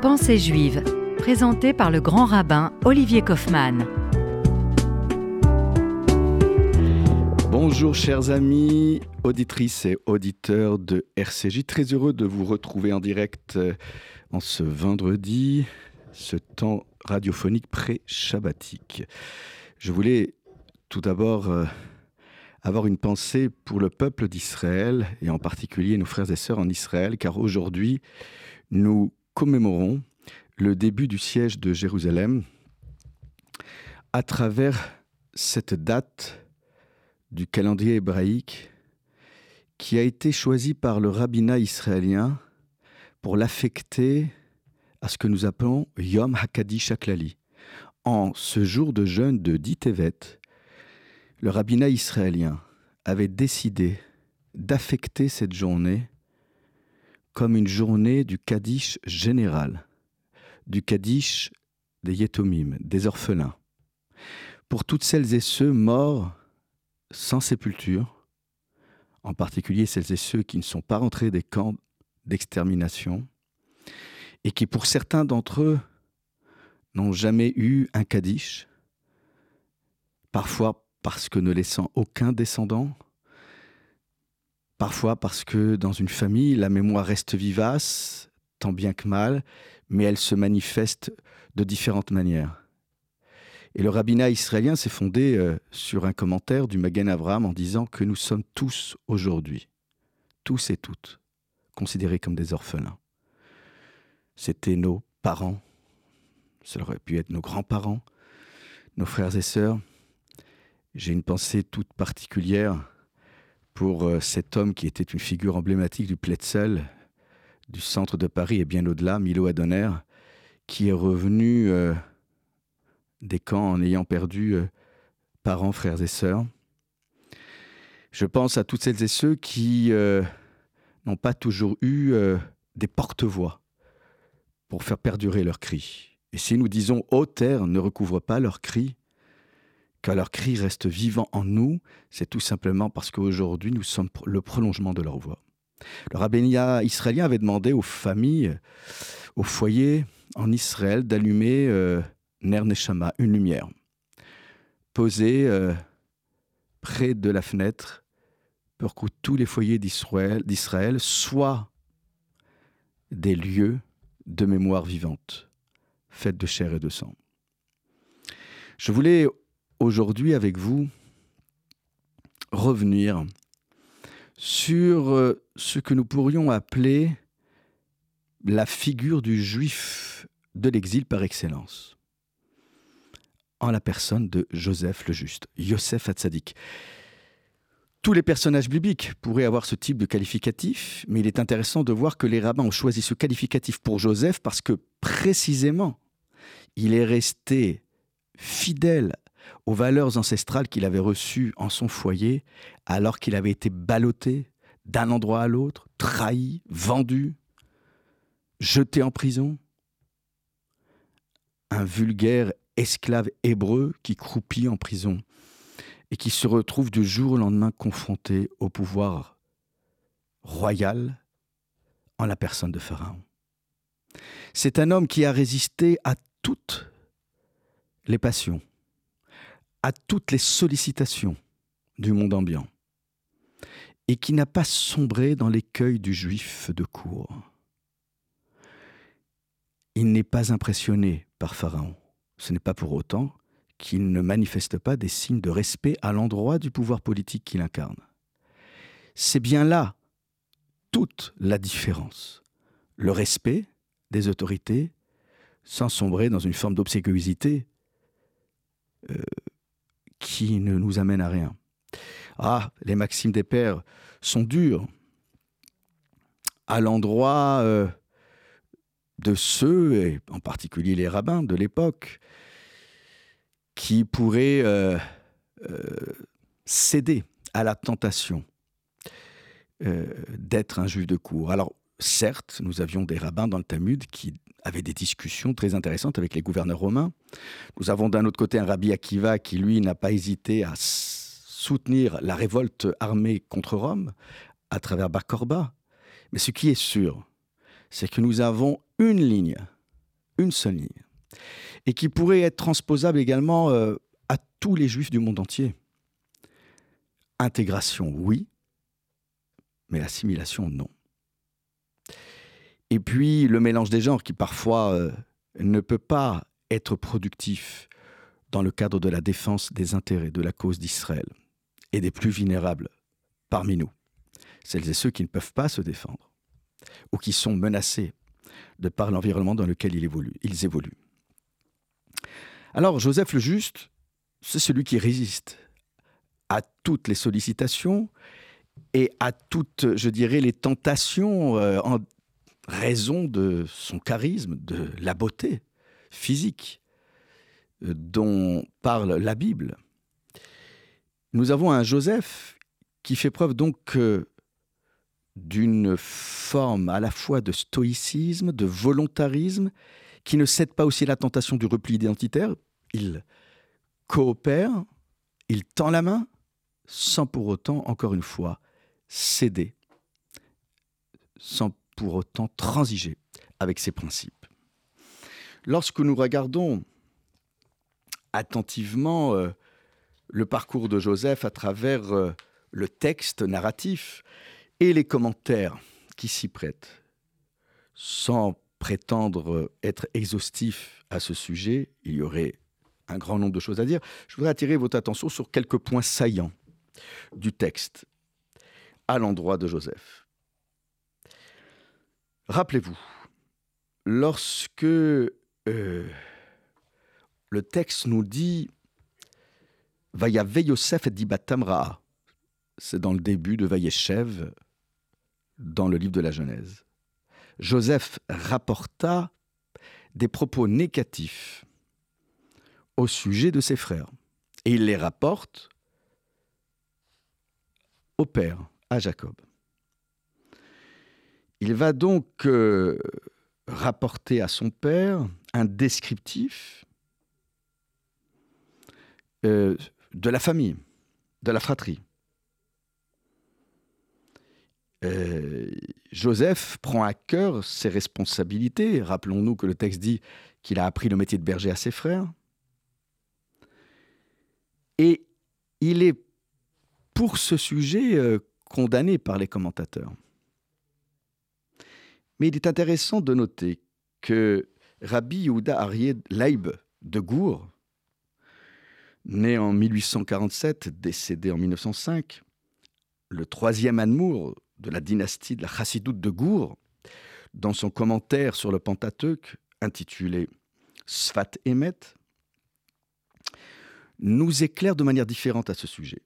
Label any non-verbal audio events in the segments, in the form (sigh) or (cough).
Pensée juive, présentée par le grand rabbin Olivier Kaufmann. Bonjour chers amis, auditrices et auditeurs de RCJ, très heureux de vous retrouver en direct euh, en ce vendredi, ce temps radiophonique pré-shabbatique. Je voulais tout d'abord euh, avoir une pensée pour le peuple d'Israël et en particulier nos frères et sœurs en Israël, car aujourd'hui nous commémorons le début du siège de Jérusalem à travers cette date du calendrier hébraïque qui a été choisi par le rabbinat israélien pour l'affecter à ce que nous appelons Yom HaKadish Aklali. En ce jour de jeûne de Ditevet, le rabbinat israélien avait décidé d'affecter cette journée comme une journée du Kaddish général, du Kaddish des Yetomim, des orphelins, pour toutes celles et ceux morts sans sépulture, en particulier celles et ceux qui ne sont pas rentrés des camps d'extermination, et qui pour certains d'entre eux n'ont jamais eu un Kaddish, parfois parce que ne laissant aucun descendant, parfois parce que dans une famille, la mémoire reste vivace, tant bien que mal, mais elle se manifeste de différentes manières. Et le rabbinat israélien s'est fondé euh, sur un commentaire du Magen Avraham en disant que nous sommes tous aujourd'hui, tous et toutes, considérés comme des orphelins. C'était nos parents, cela aurait pu être nos grands-parents, nos frères et sœurs. J'ai une pensée toute particulière pour euh, cet homme qui était une figure emblématique du Pletzel, du centre de Paris et bien au-delà, Milo Adonner, qui est revenu euh, des camps en ayant perdu euh, parents, frères et sœurs. Je pense à toutes celles et ceux qui n'ont pas toujours eu des porte-voix pour faire perdurer leurs cris. Et si nous disons ô terre ne recouvre pas leurs cris, car leurs cris restent vivants en nous, c'est tout simplement parce qu'aujourd'hui nous sommes le prolongement de leur voix. Le rabbinat israélien avait demandé aux familles, aux foyers en Israël d'allumer Ner Neshama, une lumière, posée euh, près de la fenêtre pour que tous les foyers d'Israël soient des lieux de mémoire vivante, faite de chair et de sang. Je voulais aujourd'hui avec vous revenir sur euh, ce que nous pourrions appeler la figure du juif de l'exil par excellence en la personne de Joseph le Juste, Yosef Hatzadik. Tous les personnages bibliques pourraient avoir ce type de qualificatif, mais il est intéressant de voir que les rabbins ont choisi ce qualificatif pour Joseph parce que précisément, il est resté fidèle aux valeurs ancestrales qu'il avait reçues en son foyer, alors qu'il avait été ballotté d'un endroit à l'autre, trahi, vendu, jeté en prison. Un vulgaire esclave hébreu qui croupit en prison et qui se retrouve du jour au lendemain confronté au pouvoir royal en la personne de Pharaon. C'est un homme qui a résisté à toutes les passions, à toutes les sollicitations du monde ambiant, et qui n'a pas sombré dans l'écueil du juif de cour. Il n'est pas impressionné par Pharaon ce n'est pas pour autant qu'il ne manifeste pas des signes de respect à l'endroit du pouvoir politique qu'il incarne. C'est bien là toute la différence. Le respect des autorités sans sombrer dans une forme d'obséquiosité euh, qui ne nous amène à rien. Ah, les maximes des pères sont dures à l'endroit euh, de ceux, et en particulier les rabbins de l'époque, qui pourraient euh, euh, céder à la tentation d'être un juif de cour. Alors, certes, nous avions des rabbins dans le Talmud qui avaient des discussions très intéressantes avec les gouverneurs romains. Nous avons d'un autre côté un rabbi Akiva qui, lui, n'a pas hésité à soutenir la révolte armée contre Rome à travers Bar Mais ce qui est sûr, c'est que nous avons une ligne, une seule ligne, et qui pourrait être transposable également euh, à tous les juifs du monde entier. Intégration, oui, mais assimilation, non. Et puis le mélange des genres qui parfois euh, ne peut pas être productif dans le cadre de la défense des intérêts de la cause d'Israël et des plus vulnérables parmi nous, celles et ceux qui ne peuvent pas se défendre ou qui sont menacés de par l'environnement dans lequel ils évoluent. Alors Joseph le Juste, c'est celui qui résiste à toutes les sollicitations et à toutes, je dirais, les tentations euh, raison de son charisme, de la beauté physique euh, dont parle la Bible. Nous avons un Joseph qui fait preuve donc euh, d'une forme à la fois de stoïcisme, de volontarisme, qui ne cède pas aussi à la tentation du repli identitaire. Il coopère, il tend la main, sans pour autant, encore une fois, céder, sans pour autant transiger avec ses principes. Lorsque nous regardons attentivement euh, le parcours de Joseph à travers euh, le texte narratif et les commentaires qui s'y prêtent, sans prétendre être exhaustif à ce sujet, il y aurait un grand nombre de choses à dire. Je voudrais attirer votre attention sur quelques points saillants du texte à l'endroit de Joseph. Rappelez-vous, lorsque euh, le texte nous dit Vayave Yosef et Dibatam c'est dans le début de Vayeshev, dans le livre de la Genèse. Joseph rapporta des propos négatifs au sujet de ses frères. Et il les rapporte au père, à Jacob. Il va donc euh, rapporter à son père un descriptif euh, de la famille, de la fratrie. Euh, Joseph prend à cœur ses responsabilités. Rappelons-nous que le texte dit qu'il a appris le métier de berger à ses frères. Et il est pour ce sujet condamné par les commentateurs. Mais il est intéressant de noter que Rabbi Yehuda Arié Leib de Gour, né en 1847, décédé en 1905, le troisième Anmour de la dynastie de la Chassidoute de Gour, dans son commentaire sur le Pentateuque intitulé Sfat Emet, nous éclaire de manière différente à ce sujet.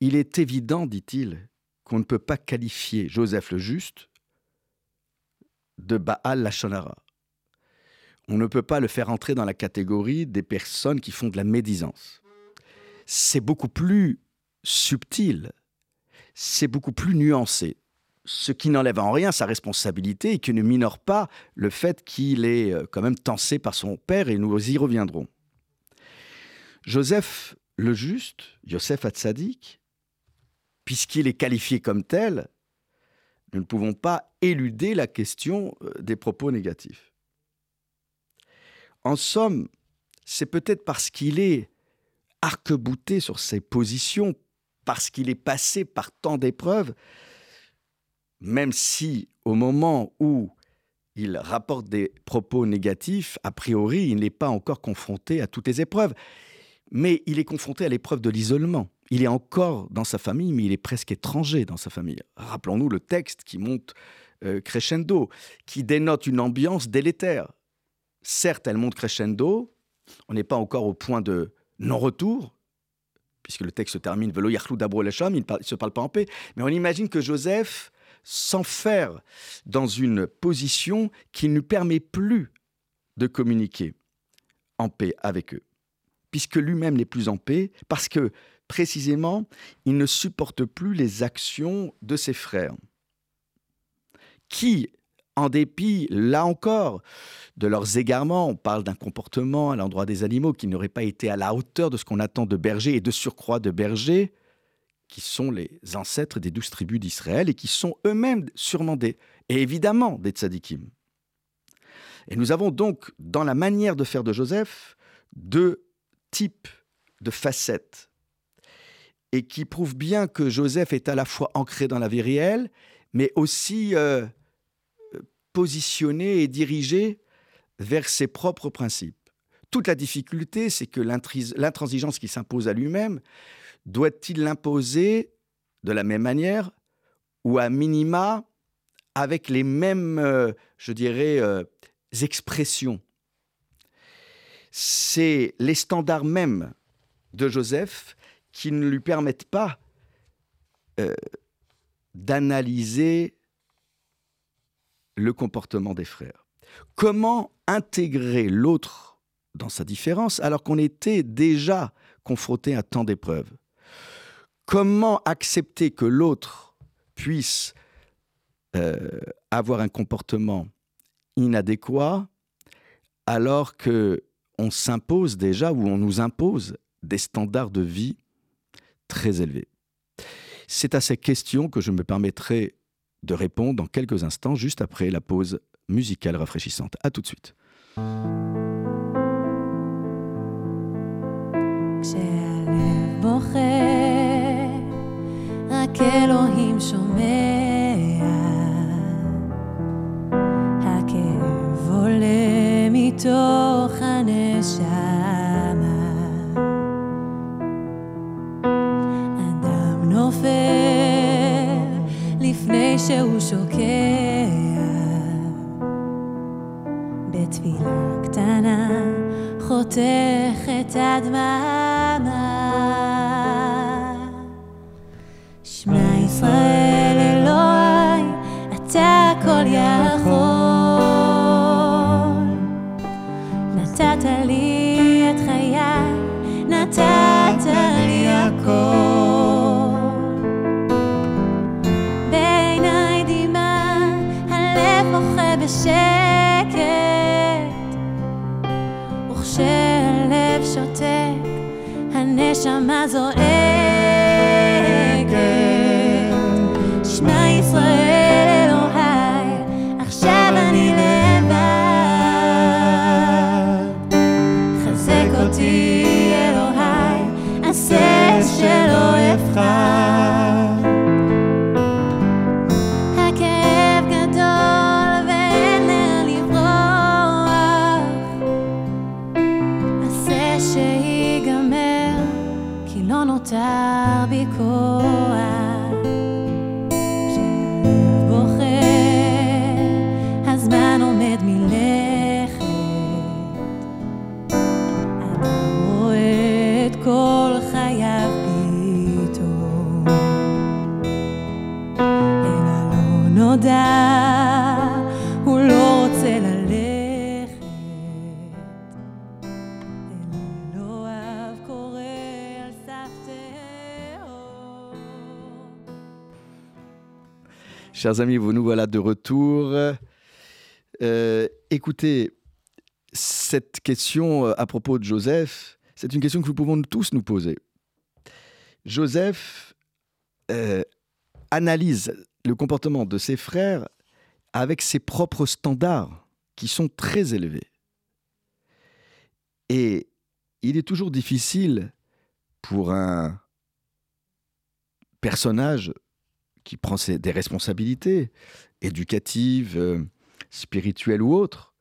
Il est évident, dit-il, qu'on ne peut pas qualifier Joseph le Juste de Baal Lachonara. On ne peut pas le faire entrer dans la catégorie des personnes qui font de la médisance. C'est beaucoup plus subtil, c'est beaucoup plus nuancé, ce qui n'enlève en rien sa responsabilité et qui ne minore pas le fait qu'il est euh, quand même tensé par son père, et nous y reviendrons. Joseph le Juste, Yosef Hatzadik, puisqu'il est qualifié comme tel, nous ne pouvons pas éluder la question euh, des propos négatifs. En somme, c'est peut-être parce qu'il est arc-bouté sur ses positions, parce qu'il est passé par tant d'épreuves, même si au moment où il rapporte des propos négatifs, a priori, il n'est pas encore confronté à toutes les épreuves, mais il est confronté à l'épreuve de l'isolement. Il est encore dans sa famille, mais il est presque étranger dans sa famille. Rappelons-nous le texte qui monte euh, crescendo, qui dénote une ambiance délétère. Certes, elle monte crescendo, on n'est pas encore au point de non-retour, puisque le texte se termine Velo Yachlou Dabro il ne se parle pas en paix, mais on imagine que Joseph s'enferme dans une position qui ne permet plus de communiquer en paix avec eux, puisque lui-même n'est plus en paix, parce que précisément, il ne supporte plus les actions de ses frères, qui, en dépit, là encore, de leurs égarements, on parle d'un comportement à l'endroit des animaux qui n'aurait pas été à la hauteur de ce qu'on attend de berger et de surcroît de berger, qui sont les ancêtres des douze tribus d'Israël et qui sont eux-mêmes sûrement des, et évidemment des tzadikim. Et nous avons donc dans la manière de faire de Joseph deux types de facettes et qui prouvent bien que Joseph est à la fois ancré dans la vie réelle, mais aussi euh, positionné et dirigé vers ses propres principes. Toute la difficulté, c'est que l'intransigeance qui s'impose à lui-même, doit-il l'imposer de la même manière ou à minima avec les mêmes, euh, je dirais, euh, expressions? C'est les standards mêmes de Joseph qui ne lui permettent pas euh, d'analyser le comportement des frères. Comment intégrer l'autre dans sa différence alors qu'on était déjà confronté à tant d'épreuves? Comment accepter que l'autre puisse euh, avoir un comportement inadéquat alors que on s'impose déjà ou on nous impose des standards de vie très élevés C'est à ces questions que je me permettrai de répondre dans quelques instants, juste après la pause musicale rafraîchissante. A tout de suite. שהוא at my Deixa mais Barbie Coa. Chers amis, vous nous voilà de retour. Euh, écoutez, cette question euh, à propos de Joseph, c'est une question que nous pouvons tous nous poser. Joseph euh, analyse le comportement de ses frères avec ses propres standards qui sont très élevés. Et il est toujours difficile pour un personnage qui prend des responsabilités éducatives, euh, spirituelles ou autres,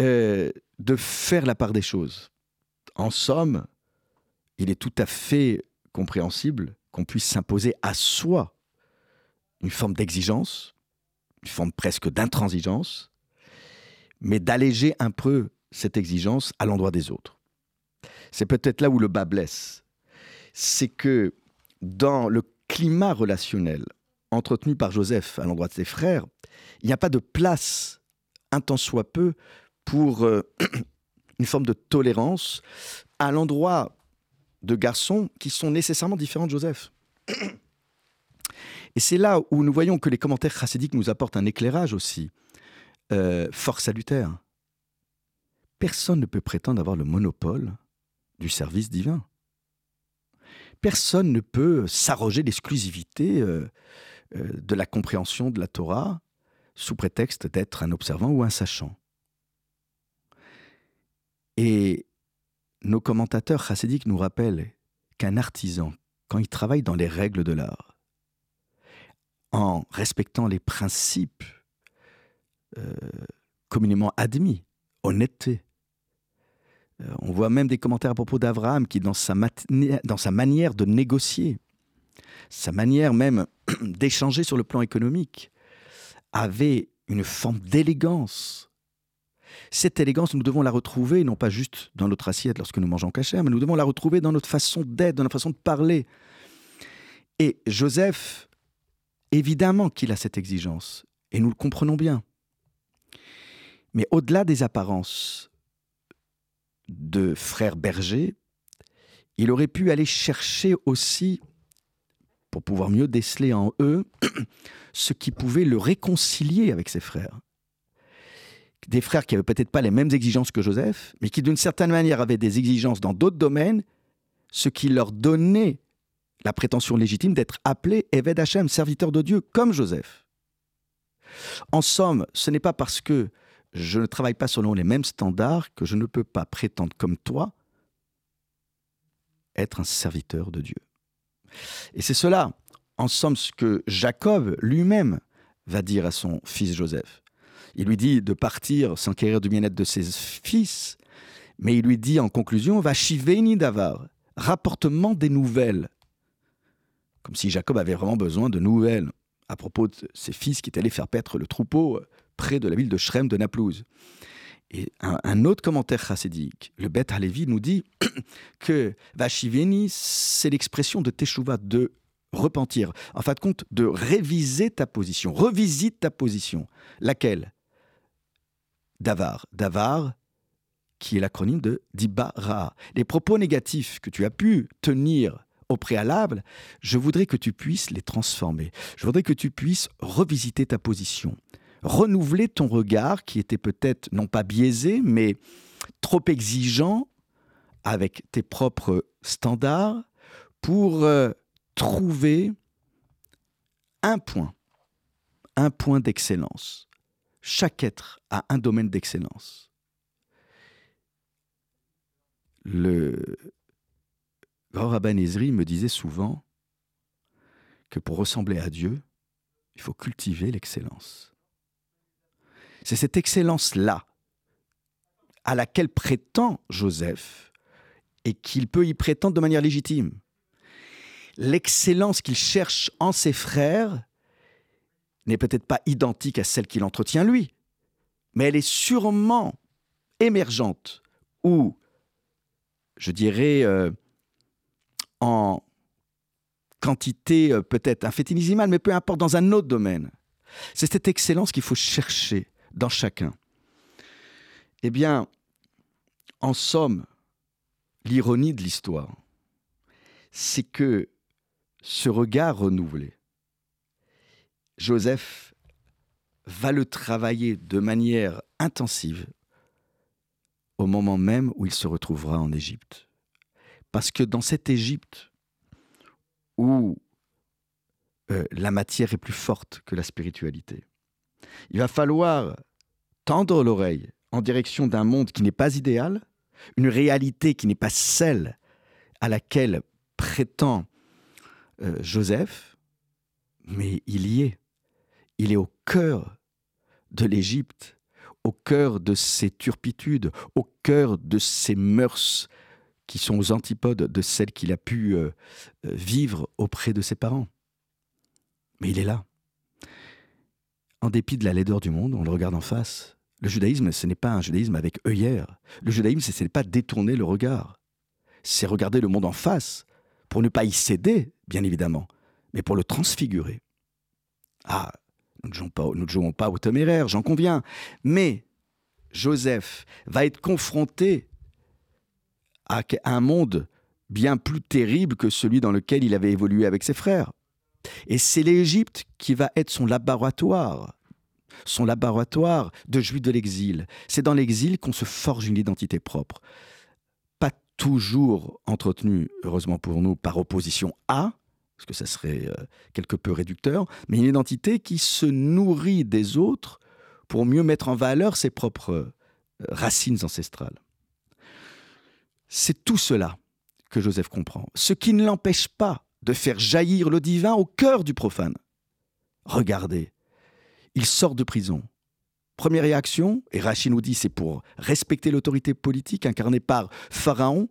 euh, de faire la part des choses. En somme, il est tout à fait compréhensible qu'on puisse s'imposer à soi une forme d'exigence, une forme presque d'intransigeance, mais d'alléger un peu cette exigence à l'endroit des autres. C'est peut-être là où le bas blesse. C'est que dans le climat relationnel entretenu par Joseph à l'endroit de ses frères, il n'y a pas de place, un tant soit peu, pour euh, (clears throat) une forme de tolérance à l'endroit de garçons qui sont nécessairement différents de Joseph. Et c'est là où nous voyons que les commentaires chassidiques nous apportent un éclairage aussi euh, fort salutaire. Personne ne peut prétendre avoir le monopole du service divin. Personne ne peut s'arroger l'exclusivité euh, euh, de la compréhension de la Torah sous prétexte d'être un observant ou un sachant. Et nos commentateurs chassidiques nous rappellent qu'un artisan, quand il travaille dans les règles de l'art, en respectant les principes euh, communément admis, honnêteté, on voit même des commentaires à propos d'Abraham qui, dans sa, dans sa manière de négocier, sa manière même (clears throat) d'échanger sur le plan économique, avait une forme d'élégance. Cette élégance, nous devons la retrouver, non pas juste dans notre assiette lorsque nous mangeons cachère, mais nous devons la retrouver dans notre façon d'être, dans notre façon de parler. Et Joseph, évidemment qu'il a cette exigence, et nous le comprenons bien. Mais au-delà des apparences de frères bergers, il aurait pu aller chercher aussi, pour pouvoir mieux déceler en eux, (clears throat) ce qui pouvait le réconcilier avec ses frères. Des frères qui n'avaient peut-être pas les mêmes exigences que Joseph, mais qui d'une certaine manière avaient des exigences dans d'autres domaines, ce qui leur donnait la prétention légitime d'être appelés Eved Hashem, serviteur de Dieu, comme Joseph. En somme, ce n'est pas parce que je ne travaille pas selon les mêmes standards que je ne peux pas prétendre comme toi être un serviteur de Dieu. Et c'est cela, en somme, ce que Jacob lui-même va dire à son fils Joseph. Il lui dit de partir s'enquérir du bien-être de ses fils, mais il lui dit en conclusion, va chiveni davar, rapportement des nouvelles. Comme si Jacob avait vraiment besoin de nouvelles à propos de ses fils qui étaient allés faire paître le troupeau près de la ville de Shrem de Naplouse. Et un, autre commentaire chassidique, le Beth Halevi, nous dit (coughs) que Vashiveni, c'est l'expression de Teshuvah, de repentir. En fin de compte, de réviser ta position. Revisite ta position. Laquelle? Davar. Davar, qui est l'acronyme de Dibara. Les propos négatifs que tu as pu tenir au préalable, je voudrais que tu puisses les transformer. Je voudrais que tu puisses revisiter ta position renouveler ton regard qui était peut-être non pas biaisé, mais trop exigeant avec tes propres standards pour euh, trouver un point, un point d'excellence. Chaque être a un domaine d'excellence. Le grand rabbin Ezri me disait souvent que pour ressembler à Dieu, il faut cultiver l'excellence. C'est cette excellence-là à laquelle prétend Joseph et qu'il peut y prétendre de manière légitime. L'excellence qu'il cherche en ses frères n'est peut-être pas identique à celle qu'il entretient lui, mais elle est sûrement émergente ou, je dirais, euh, en quantité euh, peut-être infétinissimale, mais peu importe, dans un autre domaine. C'est cette excellence qu'il faut chercher dans chacun. Eh bien, en somme, l'ironie de l'histoire, c'est que ce regard renouvelé, Joseph va le travailler de manière intensive au moment même où il se retrouvera en Égypte. Parce que dans cette Égypte où euh, la matière est plus forte que la spiritualité, il va falloir tendre l'oreille en direction d'un monde qui n'est pas idéal, une réalité qui n'est pas celle à laquelle prétend euh, Joseph, mais il y est. Il est au cœur de l'Égypte, au cœur de ses turpitudes, au cœur de ses mœurs qui sont aux antipodes de celles qu'il a pu euh, euh, vivre auprès de ses parents. Mais il est là en dépit de la laideur du monde, on le regarde en face. Le judaïsme, ce n'est pas un judaïsme avec œillère. Le judaïsme, ce n'est pas détourner le regard. C'est regarder le monde en face, pour ne pas y céder, bien évidemment, mais pour le transfigurer. Ah, nous ne jouons pas, nous ne jouons pas au téméraire, j'en conviens. Mais Joseph va être confronté à un monde bien plus terrible que celui dans lequel il avait évolué avec ses frères. Et c'est l'Égypte qui va être son laboratoire, son laboratoire de juif de l'exil. C'est dans l'exil qu'on se forge une identité propre. Pas toujours entretenue, heureusement pour nous, par opposition à, parce que ça serait euh, quelque peu réducteur, mais une identité qui se nourrit des autres pour mieux mettre en valeur ses propres euh, racines ancestrales. C'est tout cela que Joseph comprend, ce qui ne l'empêche pas de faire jaillir le divin au cœur du profane. Regardez, il sort de prison. Première réaction, et Rachid nous dit c'est pour respecter l'autorité politique incarnée par Pharaon,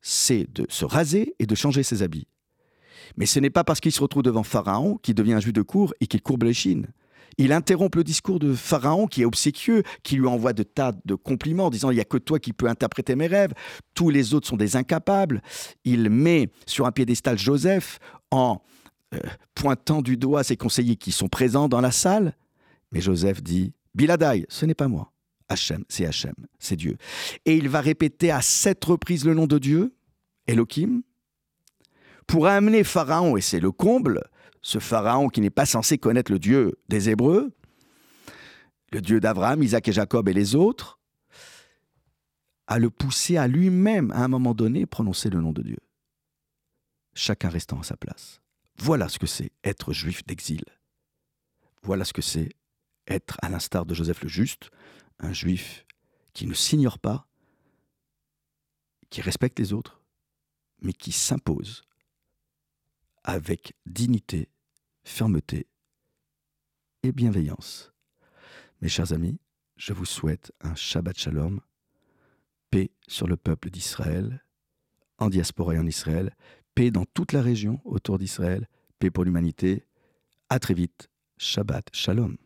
c'est de se raser et de changer ses habits. Mais ce n'est pas parce qu'il se retrouve devant Pharaon qu'il devient un juif de cour et qu'il courbe les chines. Il interrompt le discours de Pharaon qui est obséquieux, qui lui envoie de tas de compliments, disant il n'y a que toi qui peux interpréter mes rêves, tous les autres sont des incapables. Il met sur un piédestal Joseph en euh, pointant du doigt ses conseillers qui sont présents dans la salle. Mais Joseph dit Biladai, ce n'est pas moi. Hachem, c'est Hachem, c'est Dieu. Et il va répéter à sept reprises le nom de Dieu, Elohim, pour amener Pharaon, et c'est le comble, ce Pharaon qui n'est pas censé connaître le Dieu des Hébreux, le Dieu d'Abraham, Isaac et Jacob et les autres, à le pousser à lui-même, à un moment donné, prononcer le nom de Dieu. Chacun restant à sa place. Voilà ce que c'est être juif d'exil. Voilà ce que c'est être, à l'instar de Joseph le Juste, un juif qui ne s'ignore pas, qui respecte les autres, mais qui s'impose avec dignité, fermeté et bienveillance. Mes chers amis, je vous souhaite un Shabbat Shalom, paix sur le peuple d'Israël, en diaspora et en Israël, paix dans toute la région autour d'Israël, paix pour l'humanité. À très vite. Shabbat Shalom.